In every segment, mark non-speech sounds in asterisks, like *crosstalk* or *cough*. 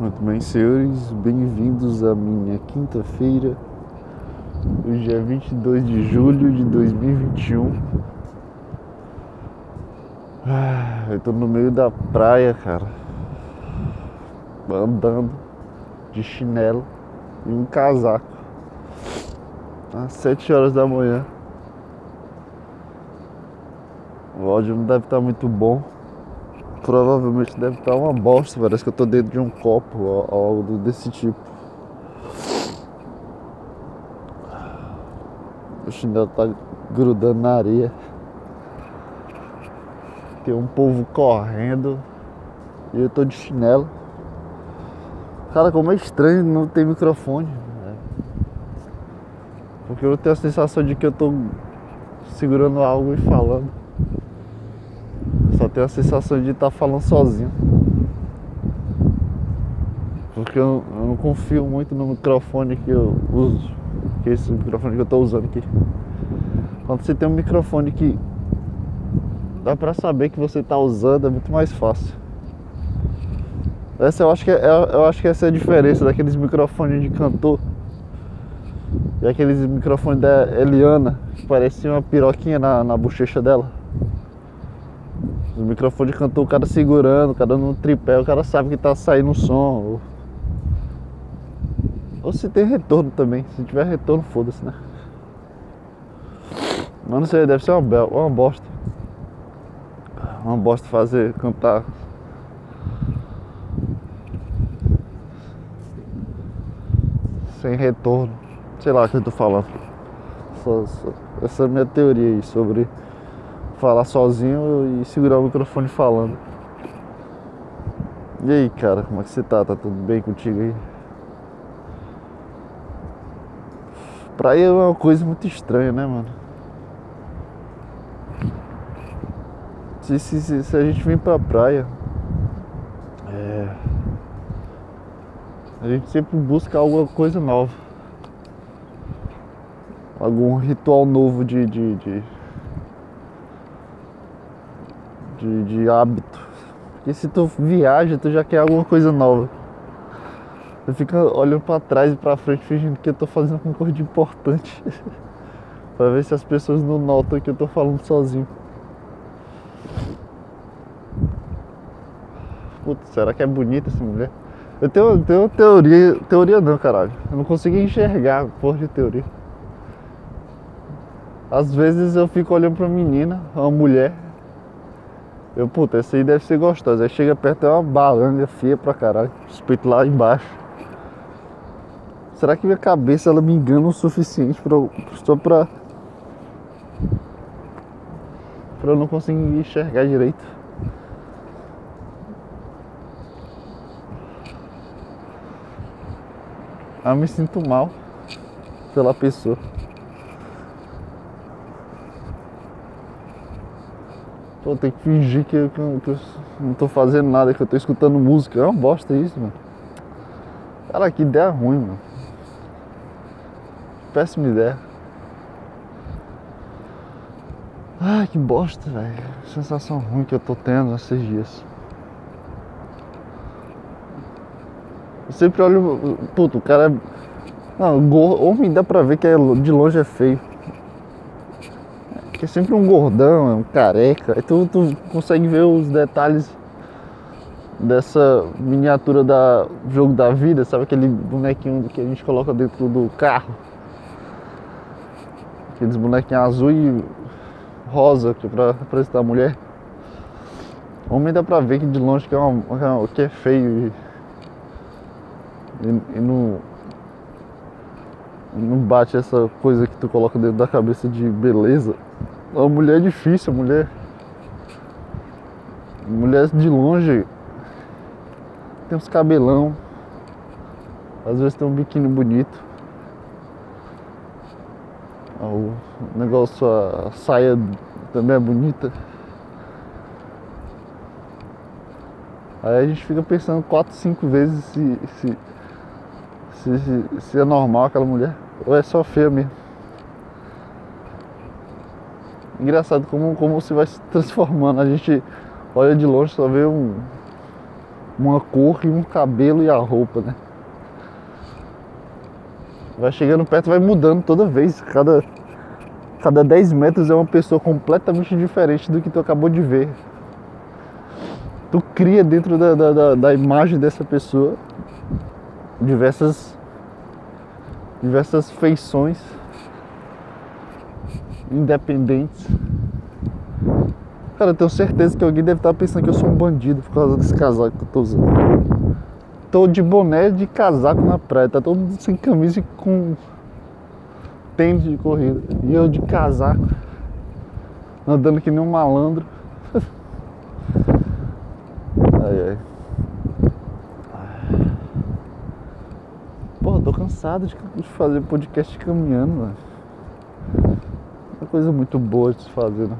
Muito bem, senhores, bem-vindos à minha quinta-feira. Hoje é 22 de julho de 2021. Ah, eu tô no meio da praia, cara. Andando de chinelo e um casaco. Às 7 horas da manhã. O áudio não deve estar muito bom. Provavelmente deve estar uma bosta. Parece que eu tô dentro de um copo ou algo desse tipo. O chinelo tá grudando na areia. Tem um povo correndo. E eu tô de chinelo. Cara, como é estranho não ter microfone. Né? Porque eu tenho a sensação de que eu tô segurando algo e falando. Só tenho a sensação de estar falando sozinho. Porque eu, eu, não confio muito no microfone que eu uso. Que é esse microfone que eu estou usando aqui. Quando você tem um microfone que dá pra saber que você está usando, é muito mais fácil. Essa eu acho que é, eu acho que essa é a diferença daqueles microfones de cantor. E aqueles microfones da Eliana, que parecia uma piroquinha na, na bochecha dela. Os microfones cantou o cara segurando, o cara no tripé, o cara sabe que tá saindo som. Ou, ou se tem retorno também. Se tiver retorno, foda-se, né? Mas não sei, deve ser uma, uma bosta. Uma bosta fazer, cantar. Sem retorno. Sei lá o que eu tô falando. essa é a minha teoria aí sobre falar sozinho e segurar o microfone falando. E aí, cara, como é que você tá? Tá tudo bem contigo aí? Praia é uma coisa muito estranha, né, mano? Se, se, se, a gente vem pra praia, é, a gente sempre busca alguma coisa nova. Algum ritual novo de, de, de de, de hábito. Porque se tu viaja, tu já quer alguma coisa nova. Tu fica olhando para trás e para frente fingindo que eu tô fazendo alguma coisa de importante. *laughs* para ver se as pessoas não notam que eu tô falando sozinho. Putz, será que é bonita essa mulher? Eu tenho, eu tenho teoria. Teoria não, caralho. Eu não consigo enxergar porra de teoria. Às vezes eu fico olhando pra menina, uma mulher, eu, puta, essa aí deve ser gostosa. Aí chega perto é uma balanga feia pra caralho. Respeito lá embaixo. Será que minha cabeça ela me engana o suficiente pra, só pra. pra eu não conseguir enxergar direito? Eu me sinto mal pela pessoa. Pô, tem que fingir que eu, que eu, não tô fazendo nada, que eu tô escutando música. É uma bosta isso, mano. Cara, que ideia ruim, mano. Péssima ideia. Ai, que bosta, velho. Sensação ruim que eu tô tendo esses dias. Eu sempre olho. Puto, o cara é. Não, homem dá pra ver que é, de longe é feio. Que é sempre um gordão, é um careca. Aí tu, tu consegue ver os detalhes dessa miniatura da jogo da vida, sabe aquele bonequinho que a gente coloca dentro do carro? Aqueles bonequinhos azul e rosa que é pra representar a mulher. Homem dá pra ver que de longe que é, uma, que é feio e, e, e não, não bate essa coisa que tu coloca dentro da cabeça de beleza. A mulher é difícil, a mulher. Mulher de longe tem uns cabelão. Às vezes tem um biquíni bonito. O negócio, a saia também é bonita. Aí a gente fica pensando quatro, cinco vezes se, se, se, se é normal aquela mulher ou é só feia mesmo. Engraçado como, como você vai se transformando. A gente olha de longe, só vê um, uma cor e um cabelo e a roupa, né? Vai chegando perto, vai mudando toda vez. Cada, cada 10 metros é uma pessoa completamente diferente do que tu acabou de ver. Tu cria dentro da, da, da, da imagem dessa pessoa diversas, diversas feições independentes. Cara, eu tenho certeza que alguém deve estar pensando que eu sou um bandido por causa desse casaco que eu tô usando. Tô de boné de casaco na praia, tá todo mundo sem camisa e com tênis de corrida. E eu de casaco, andando que nem um malandro. *laughs* ai ai. Porra, tô cansado de fazer podcast caminhando, mano. É uma coisa muito boa de se fazer, né?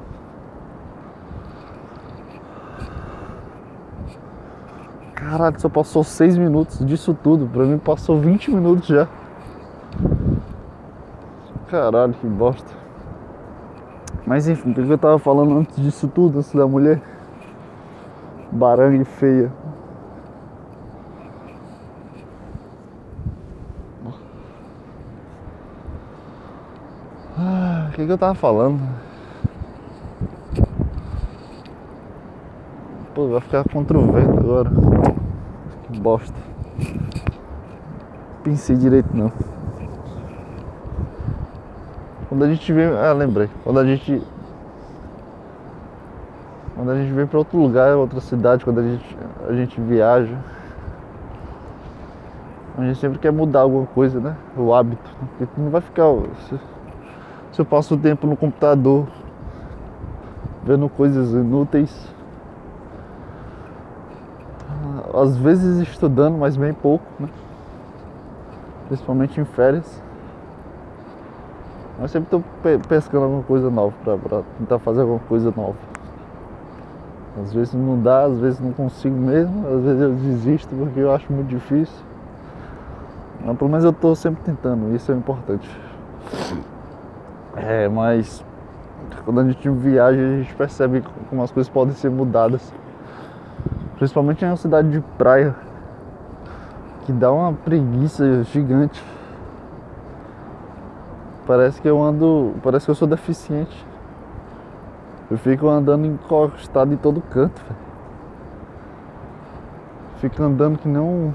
Caralho, só passou 6 minutos disso tudo. Pra mim passou 20 minutos já. Caralho, que bosta. Mas enfim, o que eu tava falando antes disso tudo, antes da mulher? Barangue feia. Que, eu tava falando? Pô, vai ficar contra o vento agora. Que bosta. Pensei direito não. Quando a gente vem. Ah, lembrei. Quando a gente. Quando a gente vem pra outro lugar, outra cidade, quando a gente, a gente viaja. A gente sempre quer mudar alguma coisa, né? O hábito. Porque não vai ficar. Se, eu passo o tempo no computador vendo coisas inúteis às vezes estudando, mas bem pouco, né? Principalmente em férias. Mas sempre estou pescando alguma coisa nova para tentar fazer alguma coisa nova. Às vezes não dá, às vezes não consigo mesmo, às vezes eu desisto porque eu acho muito difícil. Mas pelo menos eu estou sempre tentando, isso é importante. É, mas quando a gente viaja a gente percebe como as coisas podem ser mudadas Principalmente em uma cidade de praia. Que dá uma preguiça gigante. Parece que eu ando. Parece que eu sou deficiente. Eu fico andando encostado em todo canto, véio. Fico andando que um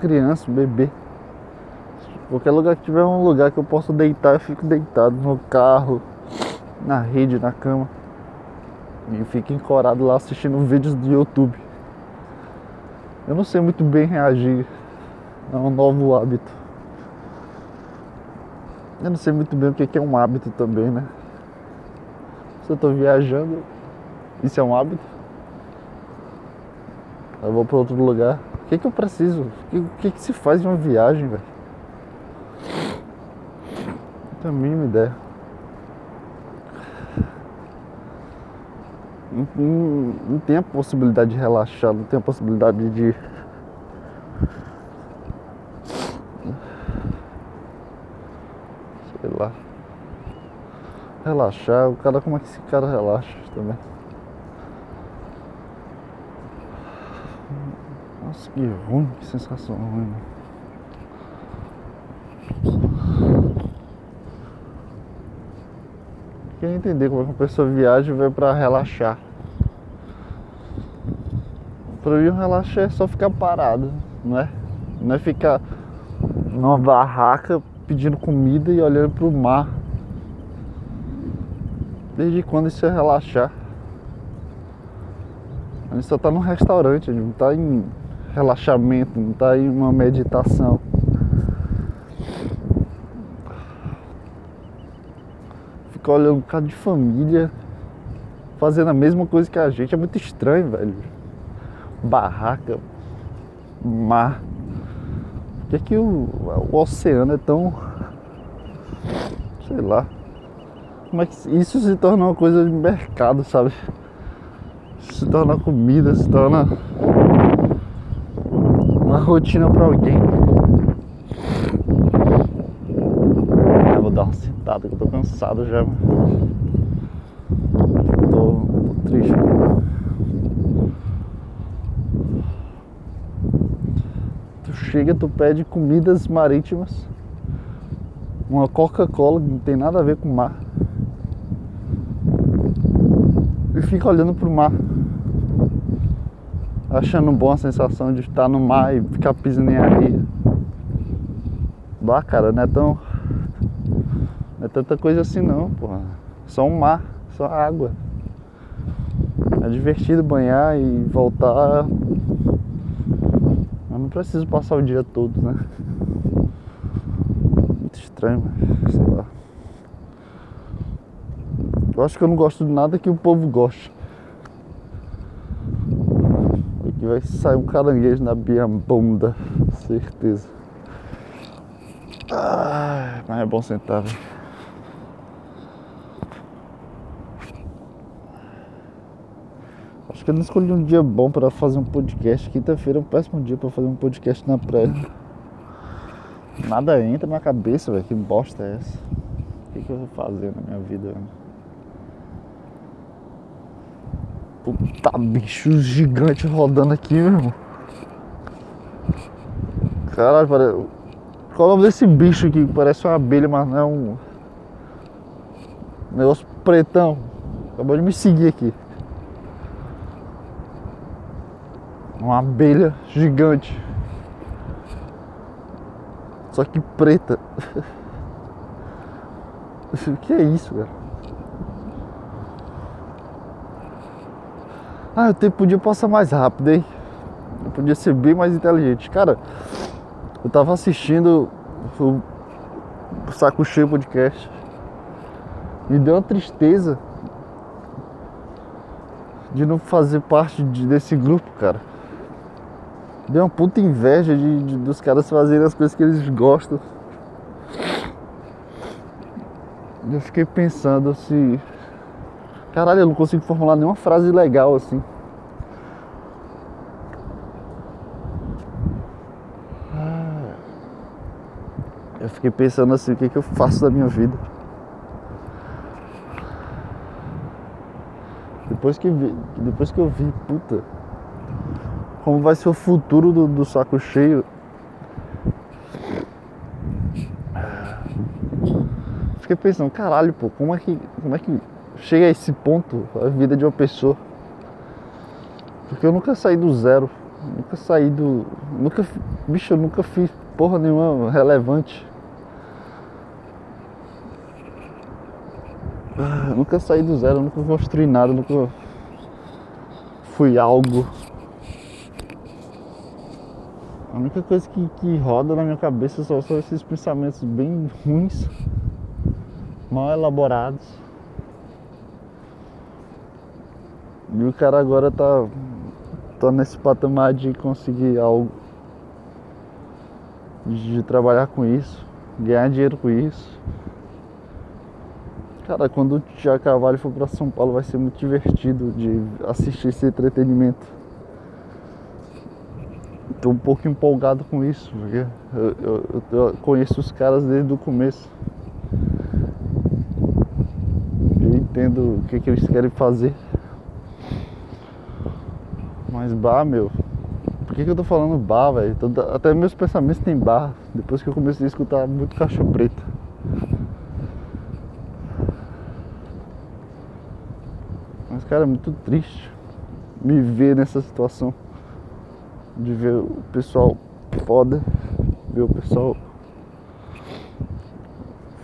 criança, um bebê. Qualquer lugar que tiver um lugar que eu possa deitar, eu fico deitado no carro, na rede, na cama. E fico encorado lá assistindo vídeos do YouTube. Eu não sei muito bem reagir a um novo hábito. Eu não sei muito bem o que é um hábito também, né? Se eu estou viajando, isso é um hábito. Eu vou para outro lugar. O que, é que eu preciso? O que, é que se faz em uma viagem, velho? Tenho a mínima ideia. não, não, não tem a possibilidade de relaxar, não tem a possibilidade de. Sei lá. Relaxar, o cara como é que esse cara relaxa também? Nossa, que ruim, que sensação ruim. Queria entender como é que uma pessoa viaja e vai pra relaxar. Pra mim, o relaxar é só ficar parado, não é? Não é ficar numa barraca pedindo comida e olhando pro mar. Desde quando isso é relaxar? A gente só tá num restaurante, a gente não tá em relaxamento, não tá em uma meditação. Olhando um bocado de família fazendo a mesma coisa que a gente, é muito estranho, velho barraca, mar. Por que, é que o, o oceano é tão. sei lá. Como é que isso se torna uma coisa de mercado, sabe? Se torna comida, se torna uma rotina pra alguém. Ah, vou dar uma sentada que eu tô cansado já. Tô, tô triste. chega, tu pede comidas marítimas, uma Coca-Cola que não tem nada a ver com mar. E fica olhando pro mar. Achando bom a sensação de estar no mar e ficar pisando em areia. Bah, cara, não é tão. Tanta coisa assim não, porra. Só um mar, só água. É divertido banhar e voltar. Mas não preciso passar o dia todo, né? Muito estranho, sei lá. Eu acho que eu não gosto de nada que o povo goste. Aqui vai sair um caranguejo na minha bunda, certeza. Ah, mas é bom sentar, velho. Que eu não escolhi um dia bom para fazer um podcast. Quinta-feira é um péssimo dia para fazer um podcast na praia. Nada entra na cabeça, velho. Que bosta é essa? O que, que eu vou fazer na minha vida, velho? Puta bicho gigante rodando aqui, meu irmão. Caralho, parece. Qual é o nome desse bicho aqui? Parece uma abelha, mas não é um. Negócio pretão. Acabou de me seguir aqui. Uma abelha gigante. Só que preta. *laughs* O que é isso, cara? Ah, o tempo podia passar mais rápido, hein? Eu podia ser bem mais inteligente. Cara, eu tava assistindo o Saco Cheio Podcast. Me deu uma tristeza de não fazer parte de, desse grupo, cara. Deu uma puta inveja de, de, dos caras fazerem as coisas que eles gostam. Eu fiquei pensando se. Caralho, eu não consigo formular nenhuma frase legal assim. Ah. Eu fiquei pensando assim, o que, que eu faço da minha vida? Depois que, vi, depois que eu vi, puta, como vai ser o futuro do, do saco cheio. Fiquei pensando, caralho, pô, como é que, como é que chega a esse ponto a vida de uma pessoa? Porque eu nunca saí do zero, nunca saí do, nunca, bicho, eu nunca fiz porra nenhuma relevante. Ah, nunca saí do zero, nunca construí nada, nunca fui algo. A única coisa que, que roda na minha cabeça só são esses pensamentos bem ruins, mal elaborados. E o cara agora tá, tá nesse patamar de conseguir algo, de, trabalhar com isso, ganhar dinheiro com isso. Cara, quando o Tiago Carvalho for para São Paulo vai ser muito divertido de assistir esse entretenimento tô um pouco empolgado com isso, porque eu, eu, eu, conheço os caras desde o começo. Eu entendo o que, que eles querem fazer. Mas bar, meu. Por que, que eu tô falando bar, velho? Até meus pensamentos tem bar. Depois que eu comecei a escutar muito caixa preta. Mas, cara, é muito triste me ver nessa situação de ver o pessoal foda, ver o pessoal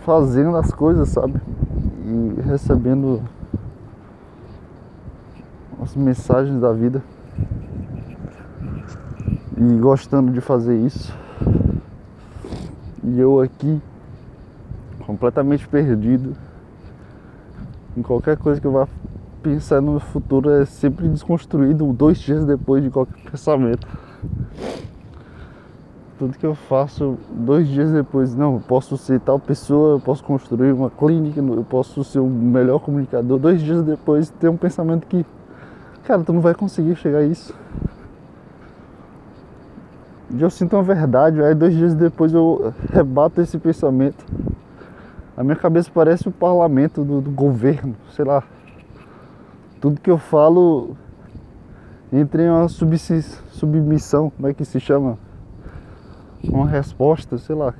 fazendo as coisas, sabe? E recebendo as mensagens da vida e gostando de fazer isso. E eu aqui completamente perdido em qualquer coisa que eu vá pensar no futuro é sempre desconstruído dois dias depois de qualquer *laughs* pensamento. Tudo que eu faço dois dias depois, não, eu posso ser tal pessoa, eu posso construir uma clínica, eu posso ser o melhor comunicador. Dois dias depois tem um pensamento que, cara, tu não vai conseguir chegar a isso. E eu sinto uma verdade, aí dois dias depois eu rebato esse pensamento. A minha cabeça parece o parlamento do, do governo, sei lá tudo que eu falo entra em uma submissão, como é que se chama? uma resposta, sei lá.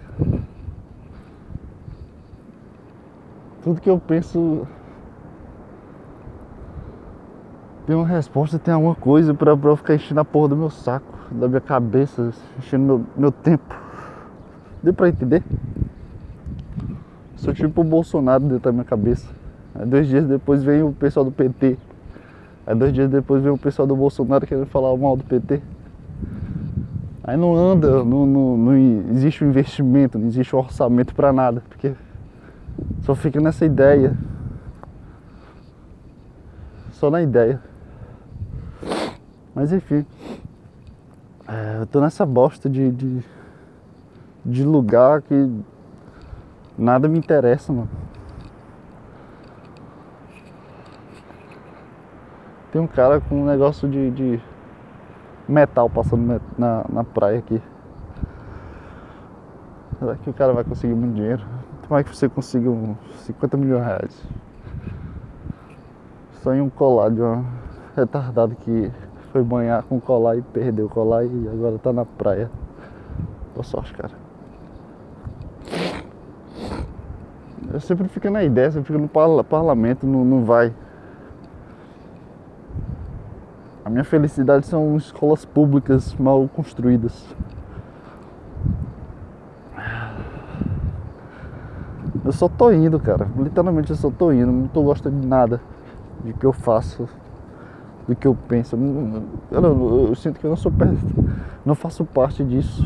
Tudo que eu penso tem uma resposta, tem alguma coisa pra, pra eu ficar enchendo a porra do meu saco, da minha cabeça, enchendo meu, meu tempo. Deu pra entender? Sou tipo o Bolsonaro dentro da minha cabeça. Aí dois dias depois vem o pessoal do PT. Aí dois dias depois vem o pessoal do Bolsonaro querendo falar mal do PT. Aí não anda, não, não, não existe um investimento, não existe um orçamento pra nada, porque só fica nessa ideia. Só na ideia. Mas enfim. É, eu tô nessa bosta de, de, de lugar que nada me interessa, mano. Tem um cara com um negócio de, de metal passando na, na praia aqui. Será que o cara vai conseguir muito dinheiro? Tomara que você consiga uns 50 milhões de reais. Só em um colar de um retardado que foi banhar com colar e perdeu o colar e agora tá na praia. Boa sorte, cara. Eu sempre fico na ideia, você fica no parlamento, não, não vai. A minha felicidade são escolas públicas mal construídas. Eu só tô indo, cara. Literalmente eu só tô indo. Não tô gostando de nada de que eu faço do que eu penso. Eu, eu, eu sinto que eu não sou não faço parte disso.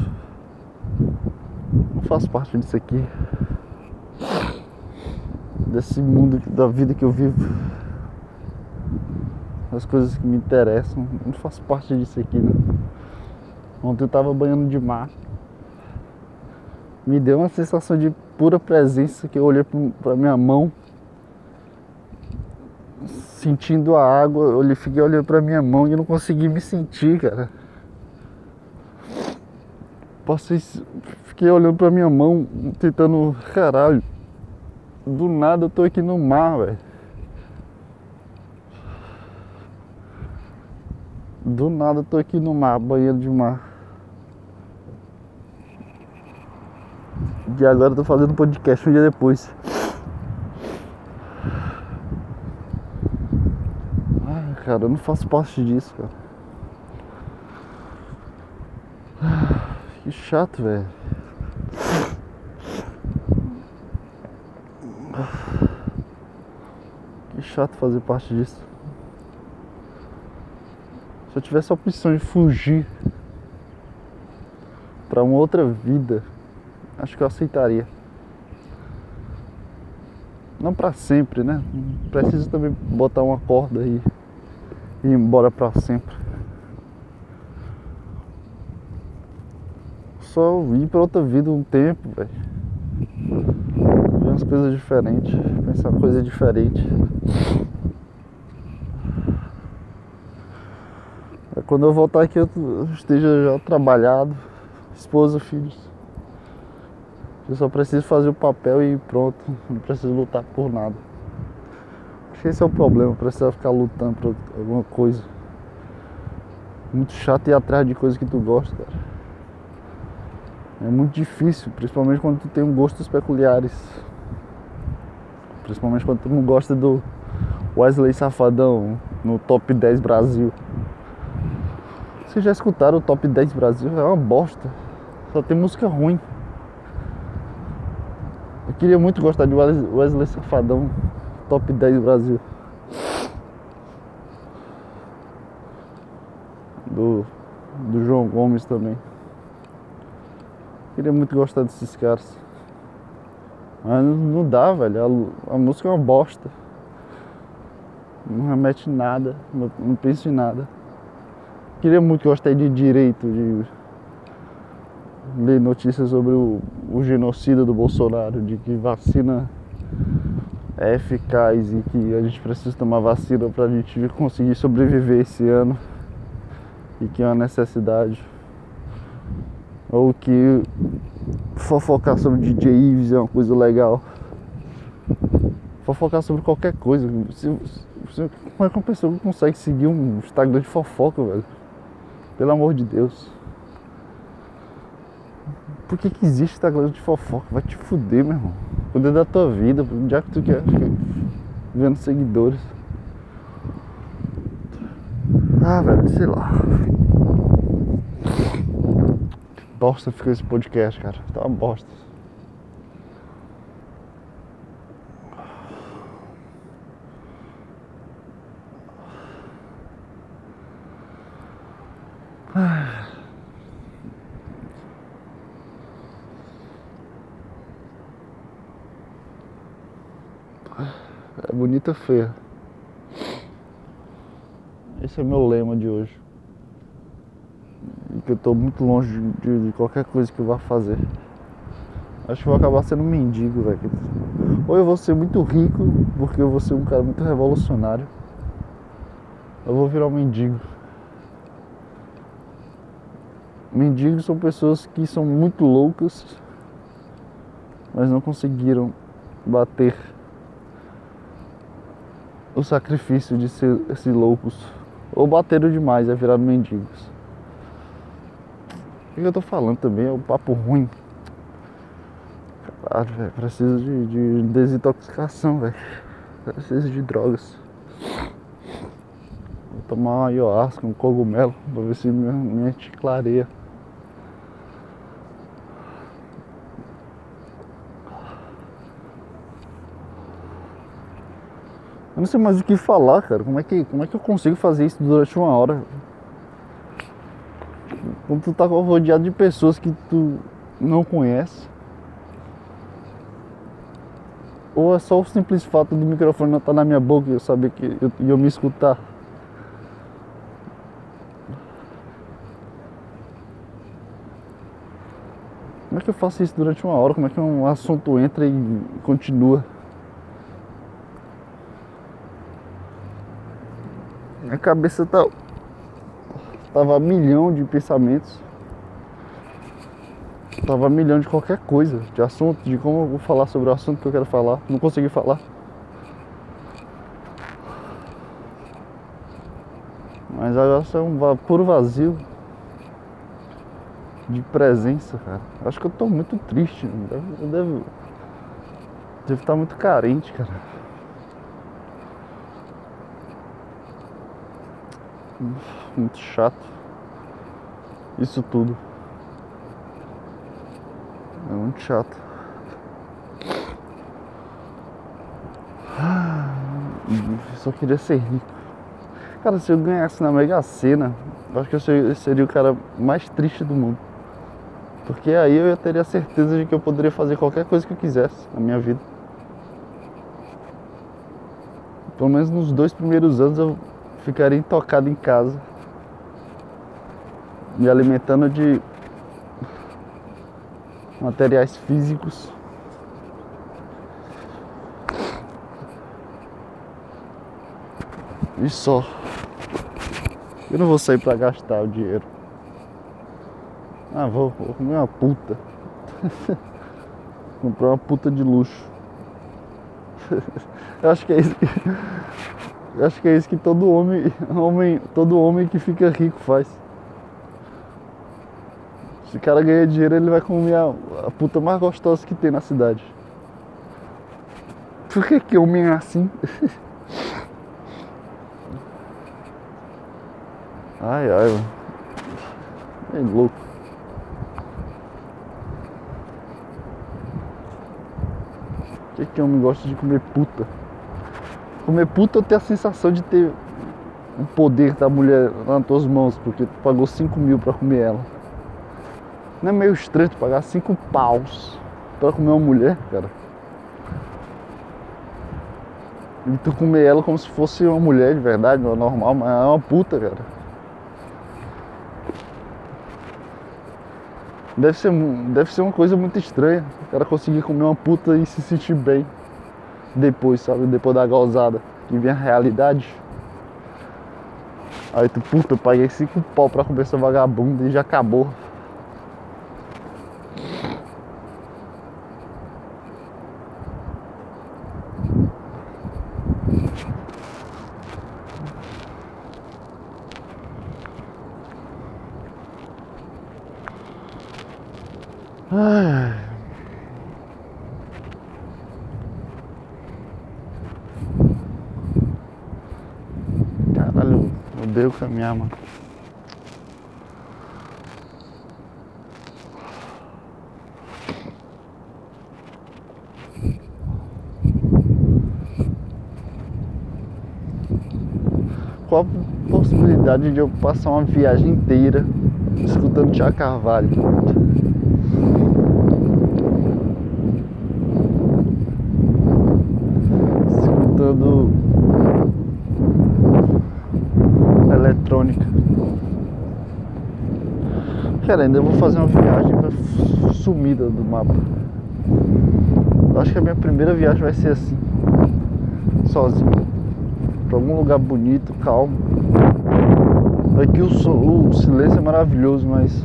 Não faço parte disso aqui. Desse mundo da vida que eu vivo. Das coisas que me interessam. Não faço parte disso aqui, né? Ontem eu tava banhando de mar. Me deu uma sensação de pura presença que eu olhei pra minha mão sentindo a água, eu fiquei olhando pra minha mão e não consegui me sentir, cara. Passei, fiquei olhando pra minha mão, tentando, caralho, do nada eu tô aqui no mar, velho. Do nada eu tô aqui no mar, banheiro de mar. E agora eu tô fazendo podcast um dia depois. cara. Eu não faço parte disso, cara. Que chato, velho. Que chato fazer parte disso. Se eu tivesse a opção de fugir para uma outra vida, acho que eu aceitaria. Não para sempre, né? Preciso também botar uma corda e ir embora para sempre. Só ir para outra vida um tempo, velho. Ver umas coisas diferentes, pensar coisa diferente. É quando eu voltar aqui eu esteja já trabalhado, esposa, filhos. Eu só preciso fazer o papel e pronto, não preciso lutar por nada. Acho que esse é o problema, precisar ficar lutando por alguma coisa. Muito chato ir atrás de coisas que tu gosta, cara. É muito difícil, principalmente quando tu tem gostos peculiares. Principalmente quando tu não gosta do Wesley Safadão no Top 10 Brasil. Vocês já escutaram o Top 10 Brasil? É uma bosta. Só tem música ruim. Eu queria muito gostar de Wesley Safadão top 10 do Brasil. Do, do João Gomes também. Queria muito gostar desses caras. Mas não dá, velho. A, a música é uma bosta. Não remete nada. Não, não penso em nada. Queria muito gostar de direito, de ler notícias sobre o, o genocida do Bolsonaro, de que vacina é eficaz e que a gente precisa tomar vacina para a gente conseguir sobreviver esse ano e que é uma necessidade. Ou que fofocar sobre DJ Ives é uma coisa legal. Fofocar sobre qualquer coisa. Se, se, como é que uma pessoa consegue seguir um Instagram de fofoca, velho? Pelo amor de Deus. Por que, que existe Instagram de fofoca? Vai te fuder, meu irmão. Cuida da tua vida, já que tu quer vendo seguidores. Ah, velho, sei lá. Que bosta ficou esse podcast, cara. Tá uma bosta. É bonita feia. Esse é meu lema de hoje. Que eu tô muito longe de, de, qualquer coisa que eu vá fazer. Acho que vou acabar sendo um mendigo, velho. Ou eu vou ser muito rico, porque eu vou ser um cara muito revolucionário. Eu vou virar um mendigo. Mendigos são pessoas que são muito loucas, mas não conseguiram bater o sacrifício de ser loucos. Ou bateram demais, é virar mendigos. O que eu tô falando também é um papo ruim. Caralho, velho. Preciso de, de desintoxicação, velho. Preciso de drogas. Vou tomar uma ayahuasca, um cogumelo, pra ver se minha mente clareia. Eu não sei mais o que falar, cara. Como é que, como é que eu consigo fazer isso durante uma hora? Quando tu tá rodeado de pessoas que tu não conhece. Ou é só o simples fato do microfone não estar tá na minha boca e eu saber que eu, eu me escutar. Como é que eu faço isso durante uma hora? Como é que um assunto entra e continua? Minha cabeça tá, tava a milhão de pensamentos. Tava a milhão de qualquer coisa, de assunto, de como eu vou falar sobre o assunto que eu quero falar. Não consegui falar. Mas agora é um puro vazio de presença, cara. Acho que eu tô muito triste. Eu devo, devo estar muito carente, cara. Muito chato. Isso tudo. É muito chato. Só queria ser rico. Cara, se eu ganhasse na Mega Sena, eu acho que eu seria o cara mais triste do mundo. Porque aí eu teria certeza de que eu poderia fazer qualquer coisa que eu quisesse na minha vida. Pelo menos nos dois primeiros anos eu ficaria intocado em casa, me alimentando de materiais físicos. E só. Eu não vou sair pra gastar o dinheiro. Ah, vou, vou comer uma puta. *laughs* Comprar uma puta de luxo. *laughs* Eu acho que é isso que acho que é isso que todo homem, *laughs* homem, todo homem que fica rico faz. Se o cara ganha dinheiro, ele vai comer a, a puta mais gostosa que tem na cidade. Por que que homem é assim? *laughs* ai, ai, mano. É louco. Por que que homem gosta de comer puta? Comer puta eu tenho a sensação de ter o poder da mulher nas tuas mãos, porque tu pagou 5 mil pra comer ela. Não é meio estranho tu pagar 5 paus pra comer uma mulher, cara? E tu comer ela como se fosse uma mulher de verdade, normal, mas é uma puta, cara. Deve ser, deve ser uma coisa muito estranha. O cara conseguir comer uma puta e se sentir bem depois, sabe? Depois da gozada, que vem a realidade. Aí tu, puta, eu paguei cinco pau pra comer essa vagabunda e já acabou. Ai. Caralho, eu caminhar, mano. Qual a possibilidade de eu passar uma viagem inteira escutando Tia Carvalho? Escutando eletrônica. Cara, ainda vou fazer uma viagem sumida do mapa. Eu acho que a minha primeira viagem vai ser assim. Sozinho. Pra algum lugar bonito, calmo. Aqui o, so, o silêncio é maravilhoso, mas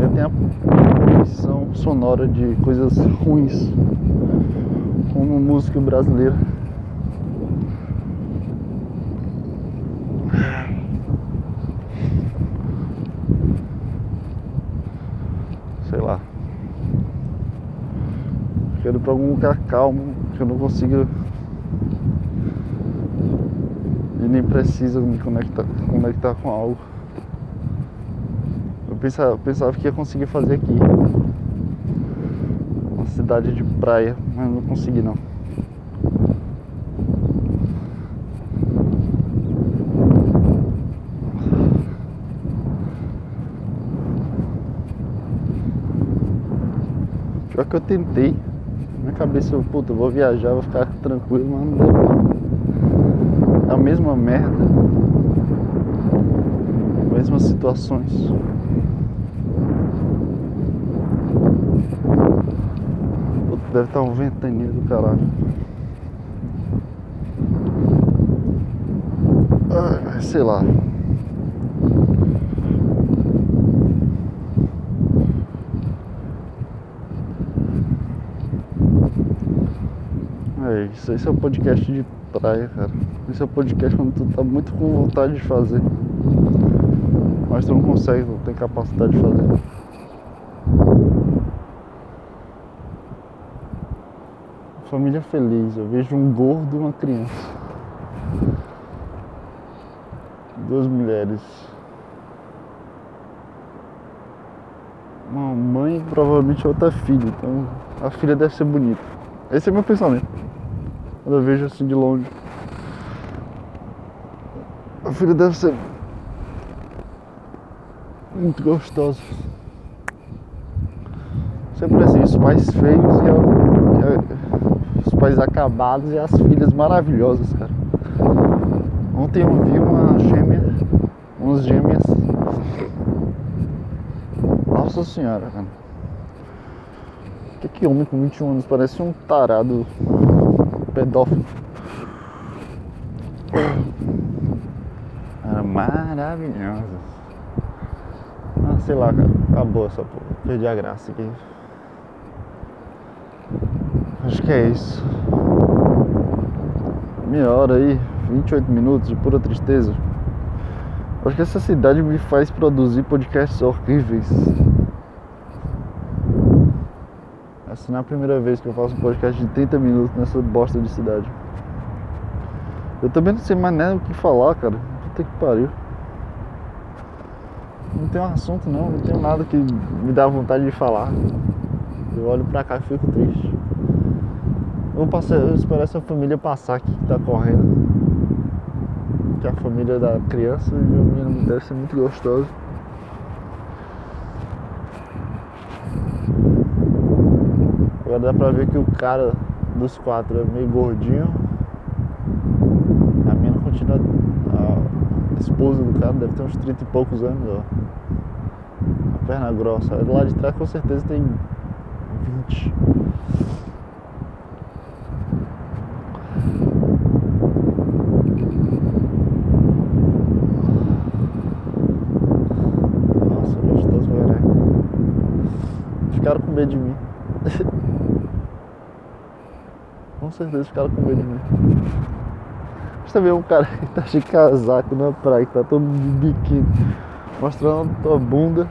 eu tenho a poluição sonora de coisas ruins como música brasileira. Sei lá. Quero ir pra algum lugar calmo que eu não consiga e nem preciso me conectar, conectar com algo. Eu pensava, eu pensava que ia conseguir fazer aqui. Uma cidade de praia, mas não consegui não. Pior que eu tentei. Cabeça eu, puta, eu vou viajar, vou ficar tranquilo, não. É a mesma merda. Mesmas situações. Puta, deve estar um ventania do caralho. Ai, sei lá. É isso, é o podcast de praia, cara. Esse é o podcast quando tu tá muito com vontade de fazer. Mas tu não consegue, não tem capacidade de fazer. Família feliz, eu vejo um gordo e uma criança. Duas mulheres. Uma mãe e provavelmente outra filha. Então a filha deve ser bonita. Esse é meu pensamento. Quando eu vejo assim de longe. A filha deve ser muito gostosa. Sempre assim, os pais feios e, os pais acabados e as filhas maravilhosas, cara. Ontem eu vi uma gêmea, umas gêmeas. Nossa senhora, cara. Que que homem com 21 anos parece um tarado pedófilo. Era maravilhosa. Ah, sei lá, cara. Acabou essa porra. Perdi a graça aqui. Acho que é isso. Meia hora aí, 28 minutos de pura tristeza. Acho que essa cidade me faz produzir podcasts horríveis. Essa não é a primeira vez que eu faço um podcast de 30 minutos nessa bosta de cidade. Eu também não sei mais nem o que falar, cara. Puta que pariu. Não tem um assunto não, não tenho nada que me dá vontade de falar. Eu olho pra cá e fico triste. Eu passar, eu esperar essa família passar aqui que tá correndo. Que a família da criança e o menino deve ser muito gostoso. Dá pra ver que o cara dos quatro é meio gordinho. A mina continua. A esposa do cara deve ter uns 30 e poucos anos, ó. A perna grossa. Lado de trás com certeza tem 20. certeza ficaram com medo de mim. Mas também é um cara que tá de casaco na praia, que tá todo de biquíni, mostrando a tua bunda.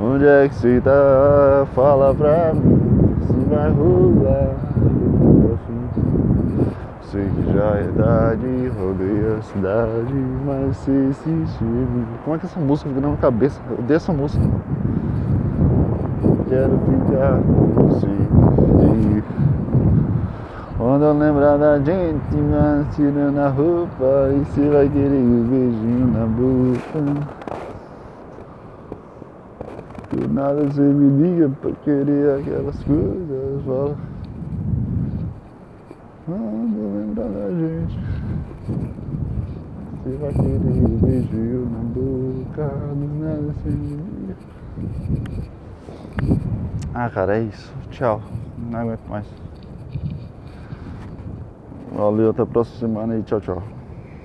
Onde é que você tá? Fala pra mim se vai rolar. Sei que já é tarde, rodeia a cidade, mas se se Como é que essa música fica na minha cabeça? Eu dei essa música. Quero ficar com você. Quando eu lembrar da gente, mas tirando a roupa, e você vai querer um beijinho na boca. Do nada você me liga pra querer aquelas coisas. Fala. Quando lembrar da gente, você vai querer um beijinho na boca. Do nada você me liga. Ah, cara, é isso. Tchau. Não aguento mais. Valeu, até a próxima semana e tchau, tchau.